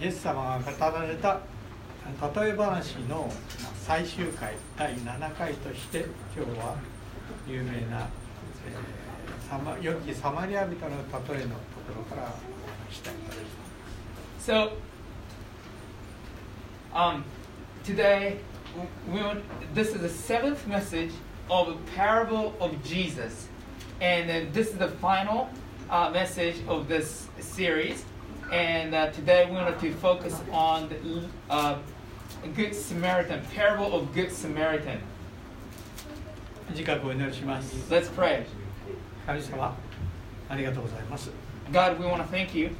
イエス様が語られた例え話の最終回第7回として今日は有名な、えー、サマ良きサマリア人の例えのところからしたいと思います。So, um, today, we want, this is the seventh message of a parable of Jesus. And uh, this is the final uh, message of this series. And uh, today we want to focus on the uh, Good Samaritan, parable of Good Samaritan. 自覚をお祈りします。Let's pray. 神様、ありがとうございます。God, we want to thank you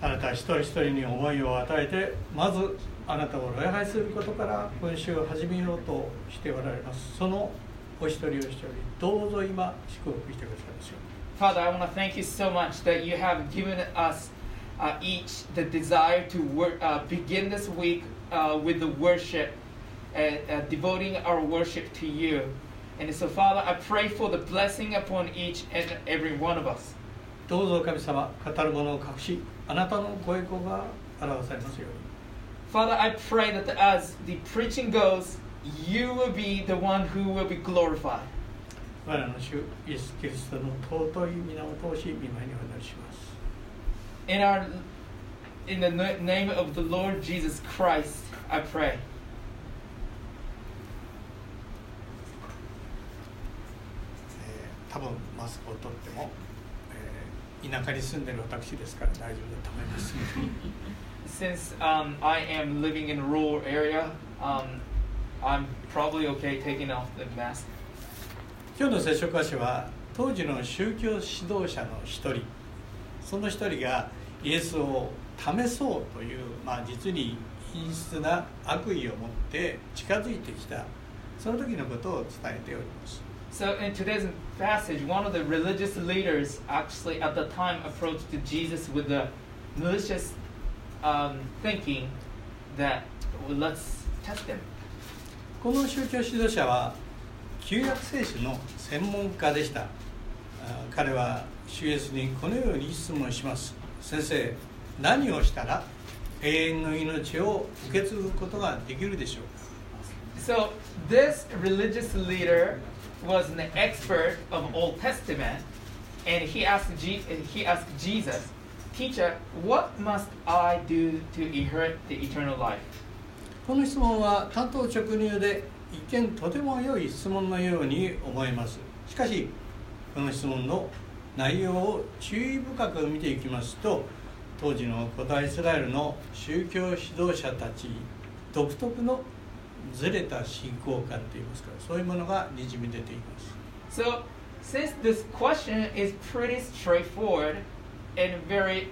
あなた一人一人に思いを与えて、まずあなたを礼拝することから今週を始めようとしておられます。そのお一人お一人、どうぞ今、祝福してくださいましょう。Father, I want to thank you so much that you have given us uh, each the desire to wor- uh, begin this week uh, with the worship, uh, uh, devoting our worship to you. And so, Father, I pray for the blessing upon each and every one of us. どうぞ神様、語るものを隠し、あなたのご栄光が表されますように。 Father, I pray that as the preaching goes, you will be the one who will be glorified. 我らの主イエス・キリストの尊い皆を通し、見舞いにお祈りします。 す。In our in the na- name of the Lord Jesus Christ, I pray. えー多分マスクを取っても、えー田舎に住んでる私ですから大丈夫だと思います。 Since um, I am living in a rural area, um, I'm probably okay taking off the mask. 今日の聖書箇所は当時の宗教指導者の一人 その一人がイエスを試そうという、まあ、実に陰湿な悪意を持って近づいてきたその時のことを伝えております So in today's passage, one of the religious leaders actually at the time approached Jesus with the malicious um, thinking that well, let's test him. この宗教指導者は旧約聖書の専門家でしたあ彼は主イエスにこのように質問します先生何をしたら永遠の命を受け継ぐことができるでしょうか So this religious leader was an expert of Old Testament, and he asked, Je- he asked Jesus, "Teacher, what must I do to inherit the eternal life?" この質問は単刀直入で一見とても良い質問のように思えますしかしこの質問の内容を注意深く見ていきますと当時の古代イスラエルの宗教指導者たち独特のずれた信仰観といいますかそういうものがにじみ出ています So, since this question is pretty straightforward and very,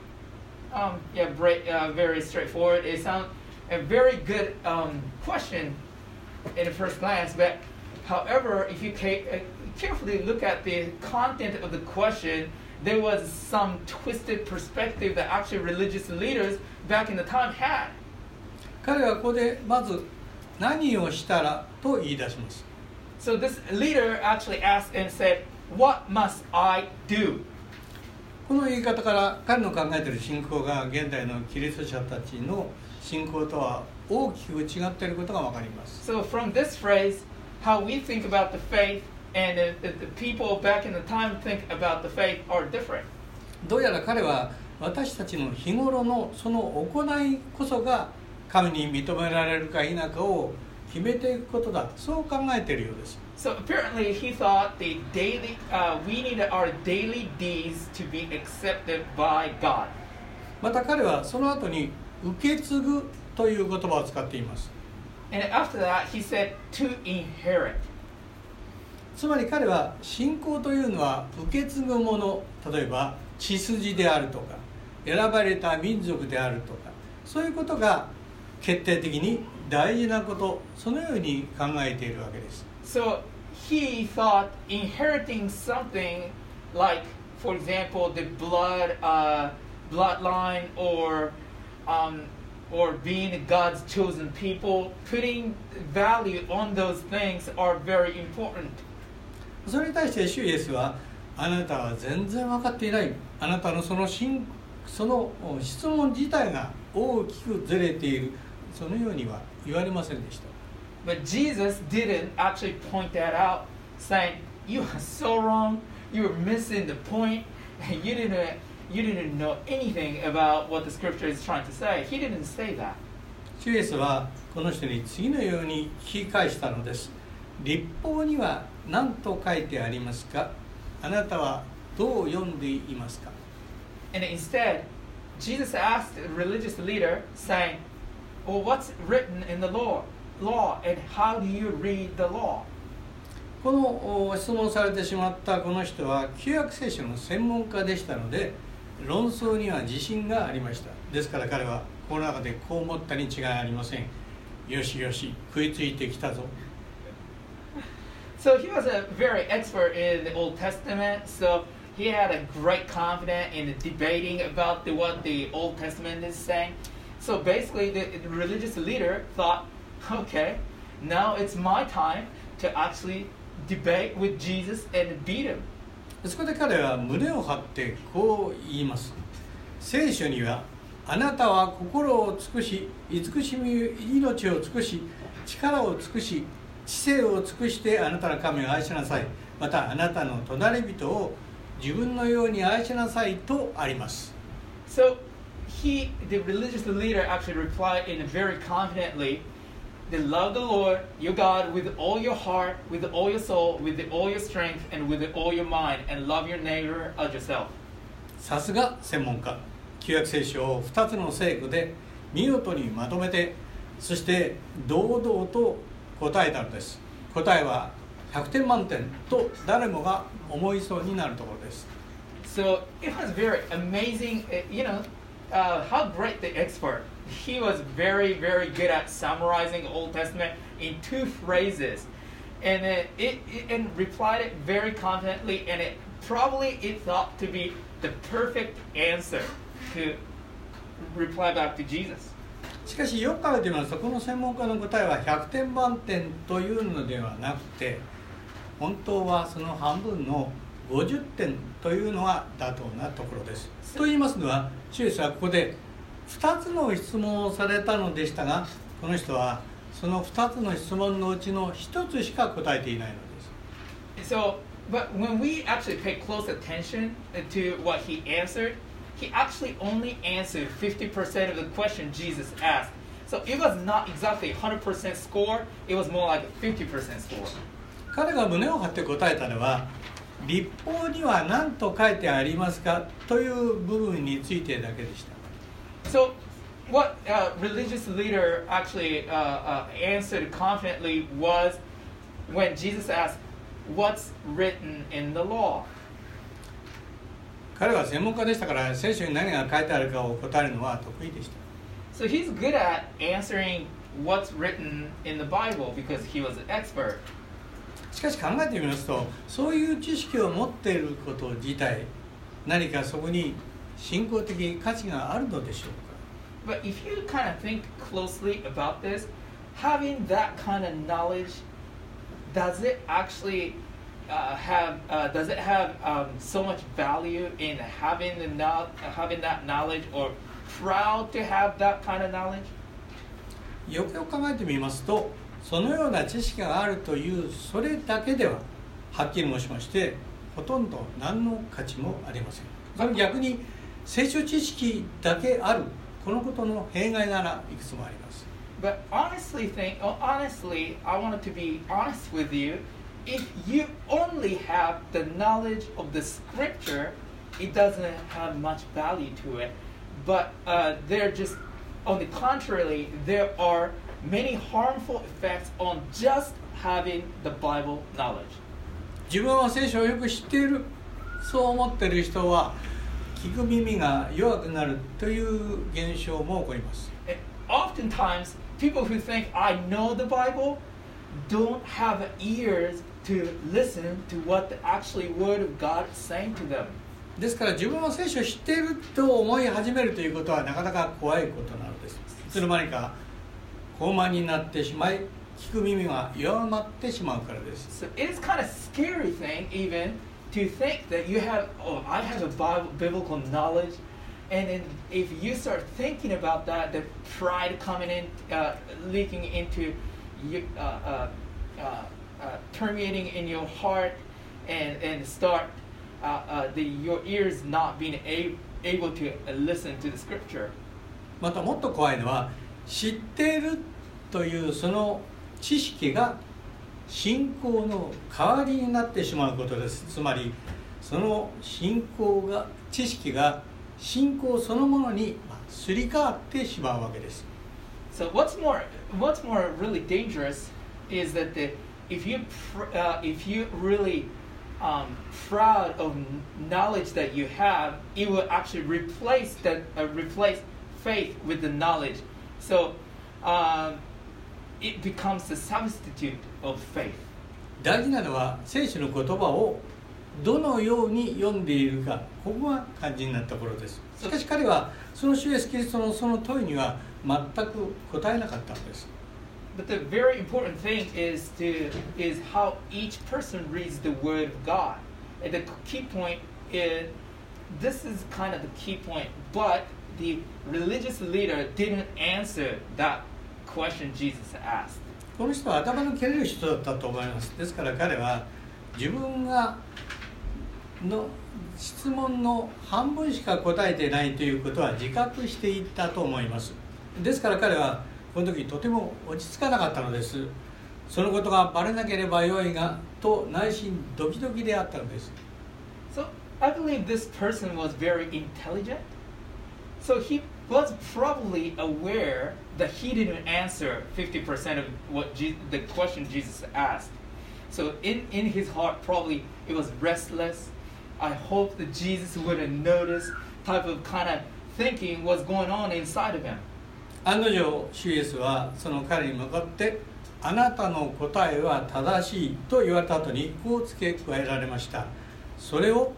um, yeah, bra- uh, very straightforward, it sounds a very good um, question in the first glance. But, however, if you ca- uh, carefully look at the content of the question, there was some twisted perspective that actually religious leaders back in the time had. 彼はここでまず何をしたらと言い出します So this leader actually asked and said, "What must I do?" この言い方から彼の考えている信仰が現代のキリスト者たちの信仰とは大きく違っていることが分かります So from this phrase, how we think about the faith and the, the, the people back in the time think about the faith are different. どうやら彼は私たちの日頃のその行いこそが神に認められるか否かを決めていくことだそう考えているようです So apparently he thought the daily, uh, we needed our daily deeds to be accepted by God. また彼はその後に受け継ぐという言葉を使っています And after that, he said to inherit. つまり彼は信仰というのは受け継ぐもの例えば血筋であるとか選ばれた民族であるとかそういうことが決定的に大事なことそのように考えているわけです So he thought inheriting something like, for example, the blood, uh, bloodline, or um, or being God's chosen people, putting value on those things are very important. それに対して主イエスはあなたは全然分かっていないあなたのその信その質問自体が大きくずれているそのようには言われませんでした But Jesus didn't actually point that out, saying, You are so wrong, you were missing the point, and you didn't you didn't know anything about what the scripture is trying to say. He didn't say that. 主イエスはこの人に次のように聞き返したのです立法には何と書いてありますか？あなたはどう読んでいますか？And instead, Jesus asked the religious leader, saying, Well, what's written in the law? Law, and how do you read the law? このお質問されてしまったこの人は旧約聖書の専門家でしたので論争には自信がありましたですから彼はこの中でこう思ったに違いありませんよしよし食いついてきたぞ So he was a very expert in the Old Testament. So he had a great confidence in debating about the, what the Old Testament is saying. So basically, the, the religious leader thought, okay, now it's my time to actually debate with Jesus and beat him. そこで彼は胸を張ってこう言います聖書にはあなたは心を尽くし慈しみ命を尽くし力を尽くし 知性を尽くしてあなたの神を愛しなさいまたあなたの隣人を自分のように愛しなさいとあります So he, the religious leader, actually replied in a very confidently, "Then love the Lord your God with all your heart, with all your soul, with all your strength, and with all your mind, and love your neighbor as yourself." さすが専門家旧約聖書を2つの聖句で見事にまとめてそして堂々と答えたのです答えは100点満点と誰もが思いそうになるところです So it was very amazing, you know, uh, how great the expert. He was very, very good at summarizing Old Testament in two phrases, and it, it, it and replied it very confidently, and it probably it thought to be the perfect answer to reply back to Jesus. しかしよく考えてみますとこの専門家の答えは100点満点というのではなくて本当はその半分の50点というのが妥当なところです。と言いますのは主イエスはここで2つの質問をされたのでしたがこの人はその2つの質問のうちの1つしか答えていないのです。So, but when we actually pay close attention to what he answered, he actually only answered 50% of the question Jesus asked. So it was not exactly 100% score, it was more like 50% score. 彼が胸を張って答えたのは立法には何と書いてありますかという部分についてだけでした。 So, what uh, religious leader actually uh, uh, answered confidently was when Jesus asked, What's written in the law? 彼は専門家でしたから聖書に何が書いてあるかを答えるのは得意でした So he's good at answering what's written in the Bible because he was an expert. しかし考えてみますとそういう知識を持っていること自体何かそこに信仰的価値があるのでしょうか But if you kind of think closely about this, having that kind of knowledge, does it actually uh, have uh, does it have um, so much value in having the no- having that knowledge or proud to have that kind of knowledge? よくよく考えてみますとそのような知識があるというそれだけでははっきり申しましてほとんど何の価値もありません逆に聖書知識だけあるこのことの弊害ならいくつもあります But honestly, think oh, honestly, I wanted to be honest with you. If you only have the knowledge of the scripture, it doesn't have much value to it. But uh, there just, on the contrary, there are many harmful effects on just having the Bible knowledge. 自分は聖書をよく知っているそう思っている人は聞く耳が弱くなるという現象も起こります And oftentimes, people who think I know the Bible don't have ears to listen to what the actually Word of God is saying to them. ですから自分は聖書を知っていると思い始めるということはなかなか怖いことなのですいつの間にか高慢になってしまい聞く耳が弱まってしまうからです So it is kind of scary thing even to think that you have oh I have a Bible, biblical knowledge And then if you start thinking about that, the pride coming in, uh, leaking into you, uh, uh, uh, uh, permeating in your heart, and, and start uh, uh, the, your ears not being a, able to uh, listen to the scripture. またもっと怖いのは知っているというその知識が信仰の代わりになってしまうことですつまりその信仰が知識が信仰そのものにまあすり替わってしまうわけです So what's more, what's more really dangerous is that the, if you uh, if you really um, proud of kn- knowledge that you have, it will actually replace that uh, replace faith with the knowledge. So um, it becomes the substitute of faith. 大事なのは聖書の言葉をどのように読んでいるかここが肝心なところですしかし彼はその主イエスキリストのその問いには全く答えなかったのです But the very important thing is to is how each person reads the Word of God. And the key point is this is kind of the key point, but the religious leader didn't answer that question Jesus asked. この人は頭の切れる人だったと思いますですから彼は自分がの質問の半分しか答えてないということは自覚していったと思いますですから彼はこの時とても落ち着かなかったのですそのことがバレなければよいがと内心ドキドキであったのです So I believe this person was very intelligent. So he was probably aware that he didn't answer 50% of what Je- the question Jesus asked. So in, in his heart, probably it was restless. I hope that Jesus wouldn't notice type of kind of thinking was going on inside of him. 案の定主イエスはその彼に向かって「あなたの答えは正しい」と言われた後にこう付け加えられましたそれを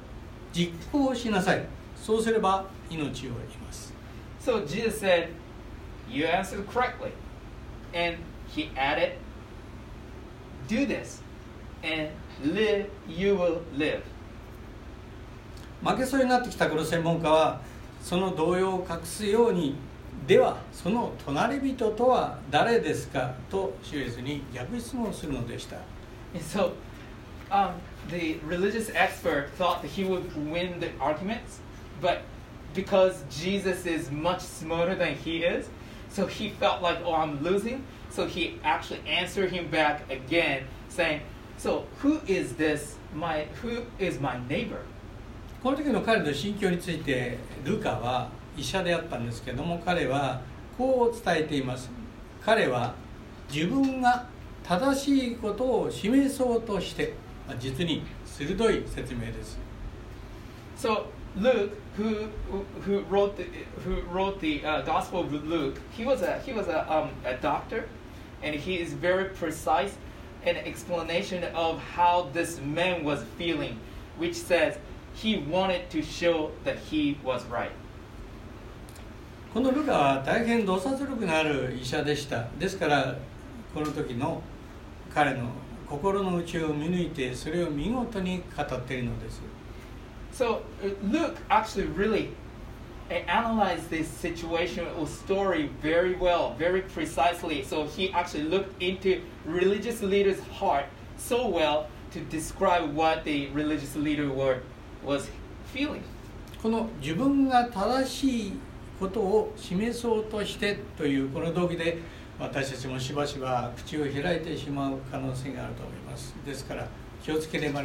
実行しなさいそうすれば命を得ます So Jesus said, You answered correctly. And he added, Do this, and live, you will live. 負けそうになってきたこの専門家はその動揺を隠すようにではその隣人とは誰ですかと主イエスに逆質問するのでした so um, the religious expert thought that he would win the arguments, but because Jesus is much smarter than he is, so he felt like, oh, I'm losing. So he actually answered him back again, saying, So who is this? My who is my neighbor? この時の彼の心境についてルカは医者であったんですけども彼はこう伝えています彼は自分が正しいことを示そうとして実に鋭い説明です So Luke, who who wrote the who wrote the uh, Gospel of Luke, he was a he was a um, a doctor, and he is very precise in explanation of how this man was feeling, which says he wanted to show that he was right. このルカは大変洞察力のある医者でしたですからこの時の彼の心の内を見抜いてそれを見事に語っているのです So uh, Luke actually really uh, analyzed this situation or story very well, very precisely. So he actually looked into religious leaders' heart so well to describe what the religious leader were, was feeling. この自分が正しいことを示そうとしてというこの動機で私たちもしばしば口を開いてしまう可能性があると思いますですから気をつければ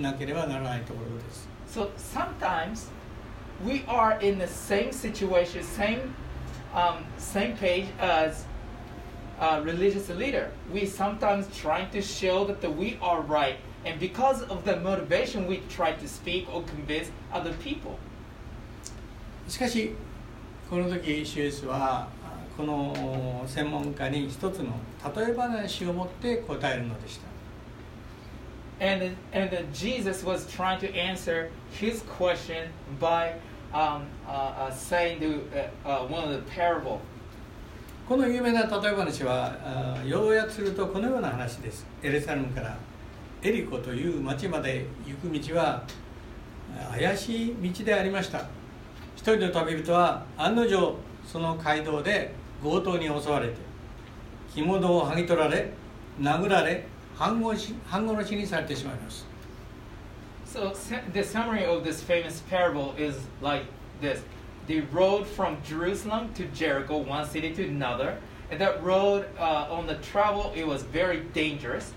なければならないところです So sometimes we are in the same situation, same, um, same page as a religious leader. We sometimes trying to show that we are right, and because of the motivation, we try to speak or convince other people. しかしこの時シュエスはこの専門家に一つの例え話を持って答えるのでした。And and Jesus was trying to answer his question by um, uh, uh, saying the, uh, uh, one of the parable. この有名な例え話はあ要約するとこのような話です。エルサレムからエリコという町まで行く道はあ怪しい道でありました人の旅人は案の定その街道で強盗に襲われて着物を剥ぎ取られ殴られ半殺し半殺しにされてしまいます So the summary of this famous parable is like this. They rode from Jerusalem to Jericho, one city to another. And that road uh, on the travel, it was very dangerous.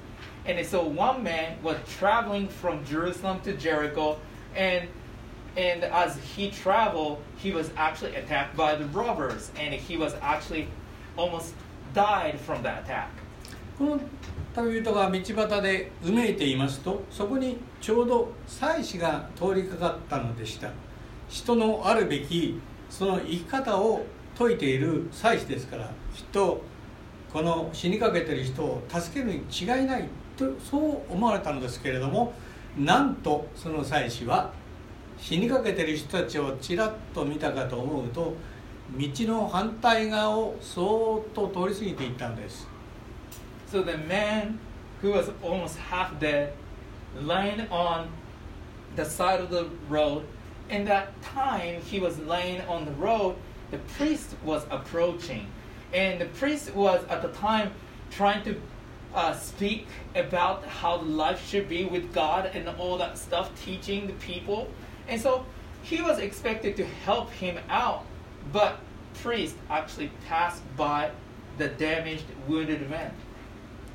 And so one man was traveling from Jerusalem to Jericho, and and as he traveled, he was actually attacked by the robbers, and he was actually almost died from that attack. この旅人が道端でうめいていますとそこにちょうど祭司が通りかかったのでした人のあるべきその生き方を説いている祭司ですからきっとこの死にかけてる人を助けるに違いないとそう思われたのですけれどもなんとその祭司は死にかけてる人たちをちらっと見たかと思うと道の反対側をそーっと通り過ぎていったんです So the man who was almost half dead, laying on the side of the road, in that time he was laying on the road, the priest was approaching. And the priest was at the time trying to uh, speak about how life should be with God and all that stuff, teaching the people. And so he was expected to help him out, but priest actually passed by the damaged, wounded man.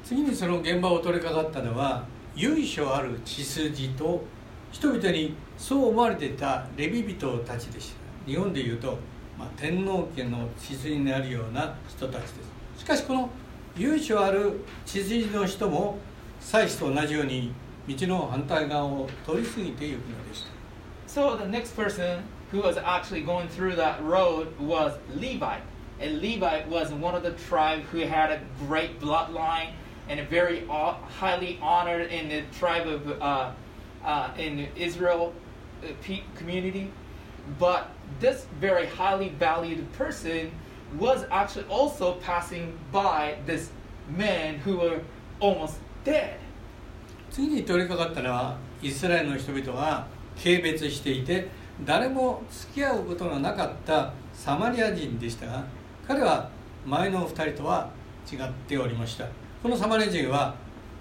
次にその現場を取り掛かったのは由緒ある血筋と人々にそう思われていたレビ人たちでした。日本でいうと、まあ、天皇家の血筋になるような人たちです。しかしこの由緒ある血筋の人も祭司と同じように道の反対側を通り過ぎていくのでした。So the next person who was actually going through that road was Levi. And Levi was one of the tribe who had a great bloodline and a very au- highly honored in the tribe of uh, uh, in Israel uh, pe- community. But this very highly valued person was actually also passing by this man who were almost dead. 次に取り掛かったのはイスラエルの人々が 軽蔑していて誰も付き合うことのなかったサマリア人でしたが彼は前の2人とは違っておりました。このサマリア人は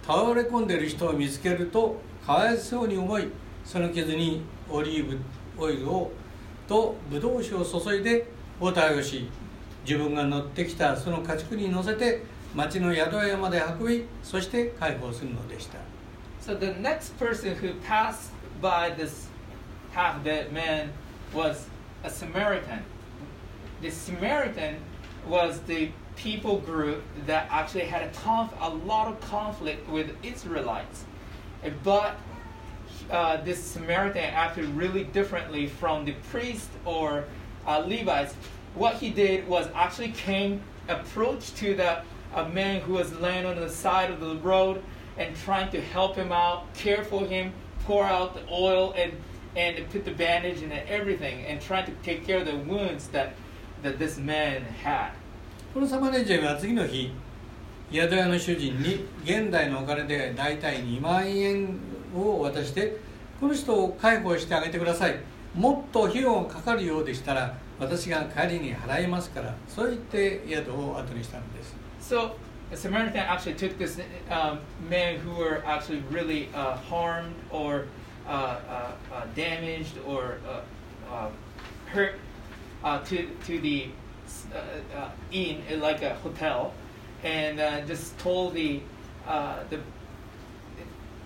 倒れ込んでいる人を見つけるとかわいそうに思いその傷にオリーブオイルをとブドウ酒を注いで包帯をし自分が乗ってきたその家畜に乗せて町の宿屋まで運びそして解放するのでした。So the next person who passed by this half dead man was a Samaritan. The Samaritan was the people group that actually had a, a lot of conflict with Israelites. But uh, this Samaritan acted really differently from the priest or uh, Levites. What he did was actually came, approached to the a man who was laying on the side of the road and trying to help him out, care for him, pour out the oil and and put the bandage and everything, and trying to take care of the wounds that that this man had. このサマリア人は次の日宿屋の主人に現代のお金で大体2万円を渡してこの人を介護してあげてくださいもっと費用がかかるようでしたら私が帰りに払いますからそう言って宿を後にしたんです So the Samaritan actually took this um, man who were actually really uh, harmed or uh, uh, uh, damaged or uh, hurt to to the inn, like a hotel, and just told the the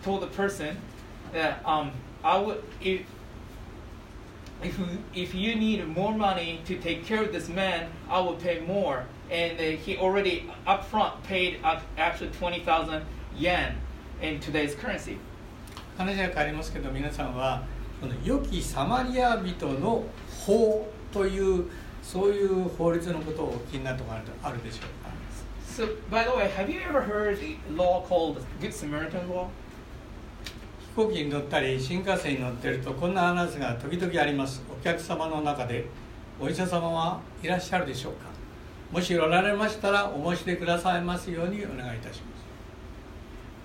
told the person that um, I would if if you, if you need more money to take care of this man, I will pay more. And uh, he already upfront paid uh, actually 20,000 yen in today's currency. 話が変わりますけど皆さんはこの良きサマリア人の法というそういう法律のことをお聞きになったことがあるでしょうか So, by the way, have you ever heard the law called Good Samaritan law? 飛行機に乗ったり新幹線に乗ってるとこんな話が時々ありますお客様の中でお医者様はいらっしゃるでしょうかもしおられましたらお申し出くださいますようにお願いいたします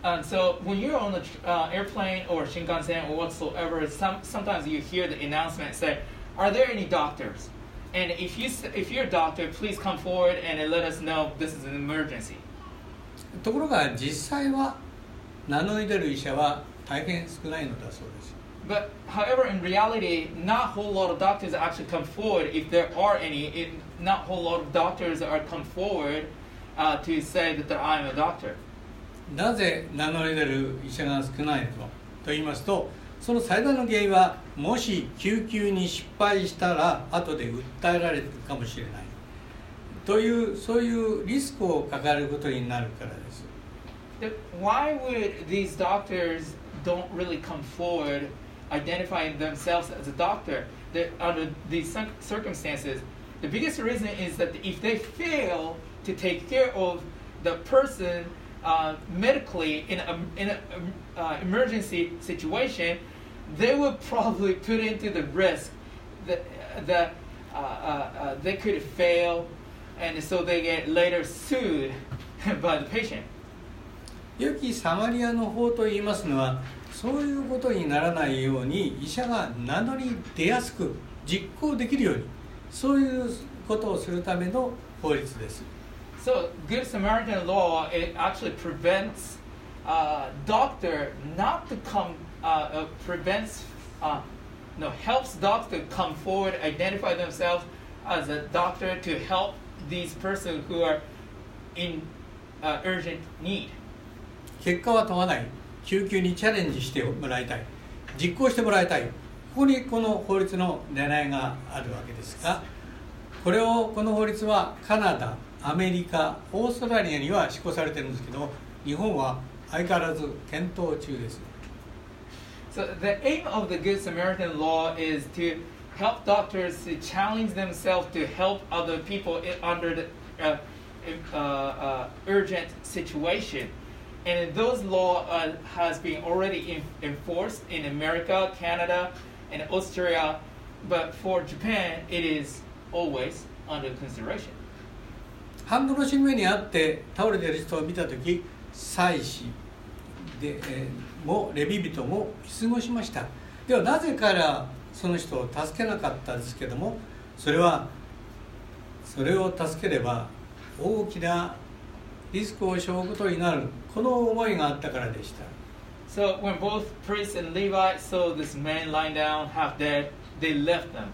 And so when you're on the uh, airplane or Shinkansen or whatsoever, some, sometimes you hear the announcement say, Are there any doctors? And if you if you're a doctor, please come forward and let us know this is an emergency. ところが実際は名乗り出る医者は大変少ないのだそうです But however, in reality, not a whole lot of doctors actually come forward. If there are any, it, not a whole lot of doctors are come forward uh, to say that, that I'm a doctor. なぜ名乗り出る医者が少ないのかと言いますとその最大の原因はもし救急に失敗したら後で訴えられるかもしれないというそういうリスクを抱えることになるからです why would these doctors don't really come forward identifying themselves as a doctor that under these circumstances the biggest reason is that if they fail to take care of the person uh, medically in an in a, uh, emergency situation they will probably put into the risk that, that uh, uh, uh, they could fail and so they get later sued by the patient 良きサマリアの法と言いますのはそういうことにならないように医者が名乗り出やすく実行できるようにそういうことをするための法律です So, Good Samaritan law it actually prevents uh, doctor not to come uh, uh, prevents uh, no helps doctor come forward identify themselves as a doctor to help these persons who are in uh, urgent need. 結果は問わない救急にチャレンジしてもらいたい実行してもらいたいここにこの法律の狙いがあるわけですがこれをこの法律はカナダアメリカオーストラリアには施行されてるんですけど日本は相変わらず検討中です So the aim of the Good Samaritan law is to help doctors to challenge themselves to help other people under the uh, uh, uh, urgent situation. And those law uh, has been already in, enforced in America, Canada, and Austria, but for Japan, it is always under consideration. 半分の新聞にあって倒れている人を見た時祭司で、えーもレビ人も見過ごしましたではなぜ彼らその人を助けなかったですけどもそれはそれを助ければ大きなリスクを背負うことになるこの思いがあったからでした So when both priests and Levites saw this man lying down half dead, they left them.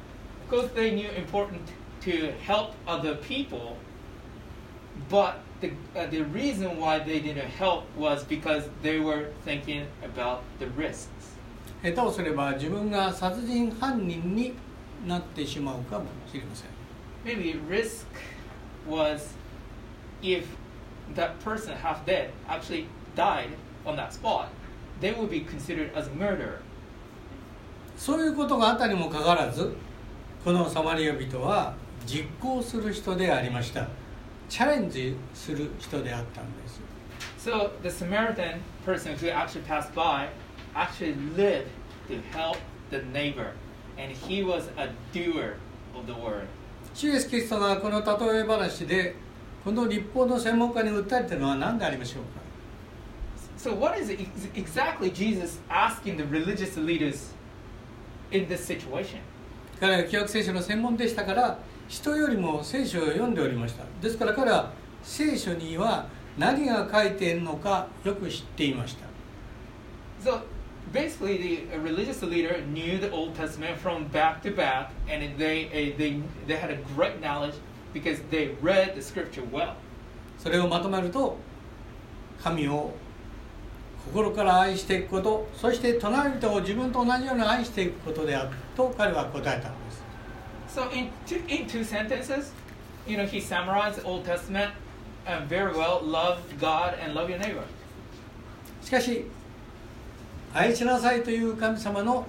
Because they knew important to help other people, but the, uh, the reason why they didn't help was because they were thinking about the risks. 下手をすれば自分が殺人犯人になってしまうかもしれません Maybe risk was if that person half dead actually died on that spot, they would be considered as a murderer. そういうことがあったにもかかわらずこのサマリア人は実行する人でありましたチャレンジする人であったんです So the Samaritan person who actually passed by actually lived to help the neighbor, and he was a doer of the word. 主イエスキリストがこの例え話でこの立法の専門家に訴えているのは何でありましょうか So what is ex- exactly Jesus asking the religious leaders in this situation? 彼は旧約聖書の専門でしたから人よりも聖書を読んでおりましたですから彼は聖書には何が書いているのかよく知っていました So basically, the uh, religious leader knew the Old Testament from back to back, and they uh, they they had a great knowledge because they read the scripture well. それをまとめると神を心から愛していくことそして隣人を自分と同じように愛していくことであると彼は答えたのです So in two, in two sentences, you know, he summarized the Old Testament uh, very well: love God and love your neighbor. しかし愛しなさいという神様の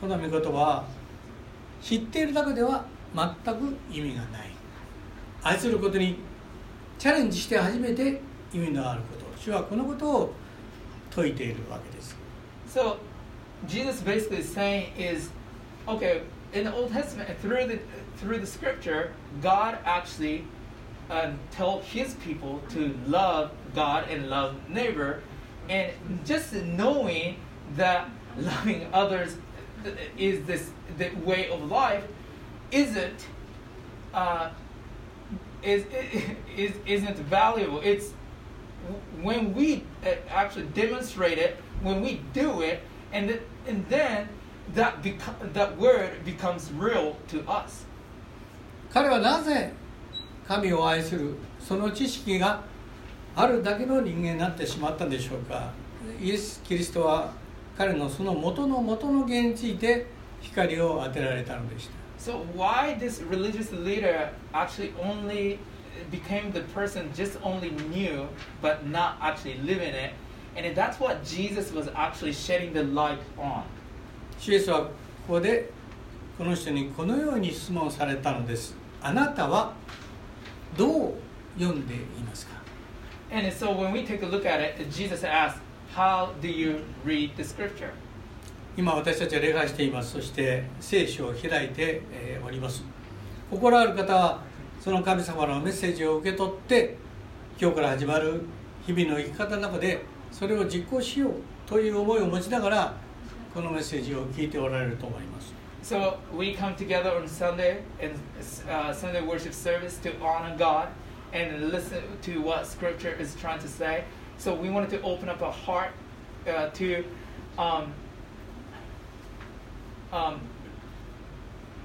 この御言葉は知っているだけでは全く意味がない愛することにチャレンジして初めて意味のあること主はこのことを説いているわけです So Jesus basically is saying is, okay, in the Old Testament through the through the Scripture, God actually um, told His people to love God and love neighbor, and just knowing that loving others is this the way of life isn't uh, is, is isn't valuable. It's when we actually demonstrate it, when we do it, and th- and then that beco- that word becomes real to us. 彼はなぜ神を愛するその知識があるだけの人間になってしまったんでしょうかイエス・キリストは彼のその元の元の原について光を当てられたのでした So why this religious leader actually only became the person just only knew but not actually living it, and that's what Jesus was actually shedding the light on. 主イエスはここでこの人にこのように質問されたのですあなたはどう読んでいますか And so when we take a look at it, Jesus asked, "How do you read the scripture?" 今私たちは礼拝していますそして聖書を開いております心ある方はその神様のメッセージを受け取って今日から始まる日々の生き方の中でそれを実行しようという思いを持ちながらこのメッセージを聞いておられると思います So we come together on Sunday and uh, Sunday worship service to honor God and listen to what Scripture is trying to say. So we wanted to open up our heart uh, to um, um,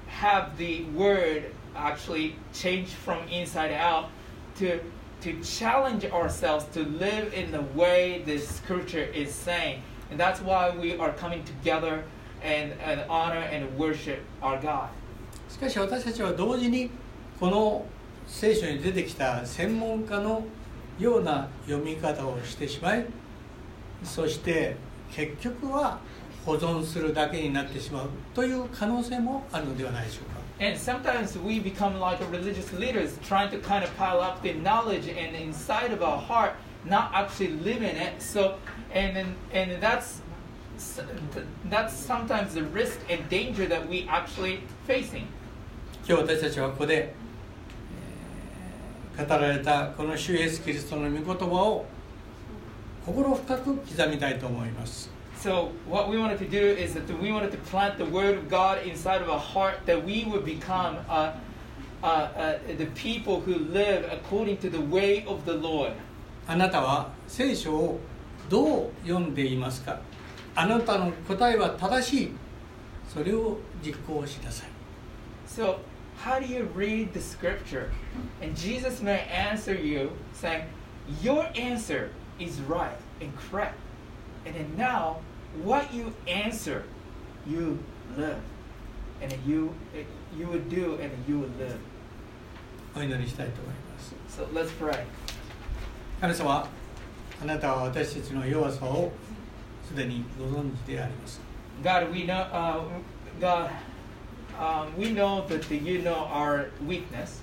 have the Word actually change from inside out to to challenge ourselves to live in the way the Scripture is saying, and that's why we are coming together and, and honor and worship our God. しかし私たちは同時にこの聖書に出てきた専門家のような読み方をしてしまいそして結局は 保存するだけになってしまうという可能性もあるのではないでしょうか And sometimes we become like religious leaders, trying to kind of pile up the knowledge and inside of our heart, not actually living it. So, and and that's that's sometimes the risk and danger that we actually facing. 今日私たちはここで、えー語られたこの主イエス・キリストの御言葉を心深く刻みたいと思います So what we wanted to do is that we wanted to plant the word of God inside of our heart, that we would become uh, uh, uh, the people who live according to the way of the Lord. あなたは聖書をどう読んでいますかあなたの答えは正しいそれを実行しなさい So how do you read the scripture? And Jesus may answer you saying, Your answer is right and correct. And then now, what you answer, you live. And then you you would do and then you would live. お祈りしたいと思います So let's pray. 神様あなたは私たちの弱さをすでにご存知であります God, we know uh, God um, we know that you know our weakness.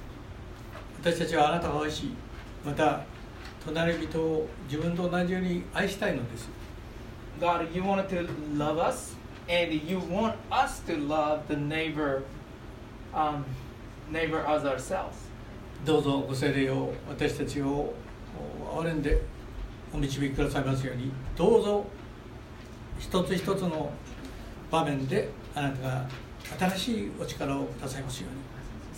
私たちはあなたが愛しまた隣人を自分と同じように愛したいのです God, you wanted to love us, and you want us to love the neighbor, um, neighbor as ourselves. どうぞご聖霊を私たちを憐れんでお導きくださいますようにどうぞ一つ一つの場面であなたが新しいお力をくださいますように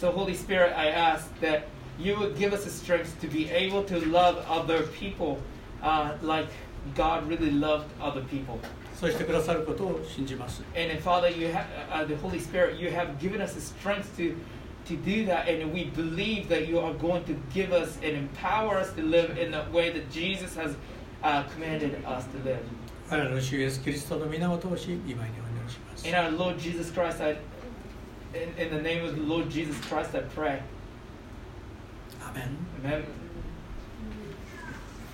So, Holy Spirit, I ask that you would give us the strength to be able to love other people uh, like God really loved other people. そうしてくださることを信じます And then, Father, you have uh, the Holy Spirit. You have given us the strength to to do that, and we believe that you are going to give us and empower us to live in the way that Jesus has uh, commanded us to live. 我らの主イエスキリストの皆を通し今にお祈りします In our Lord Jesus Christ, I, in, in the name of the Lord Jesus Christ, I pray. アーメン Amen.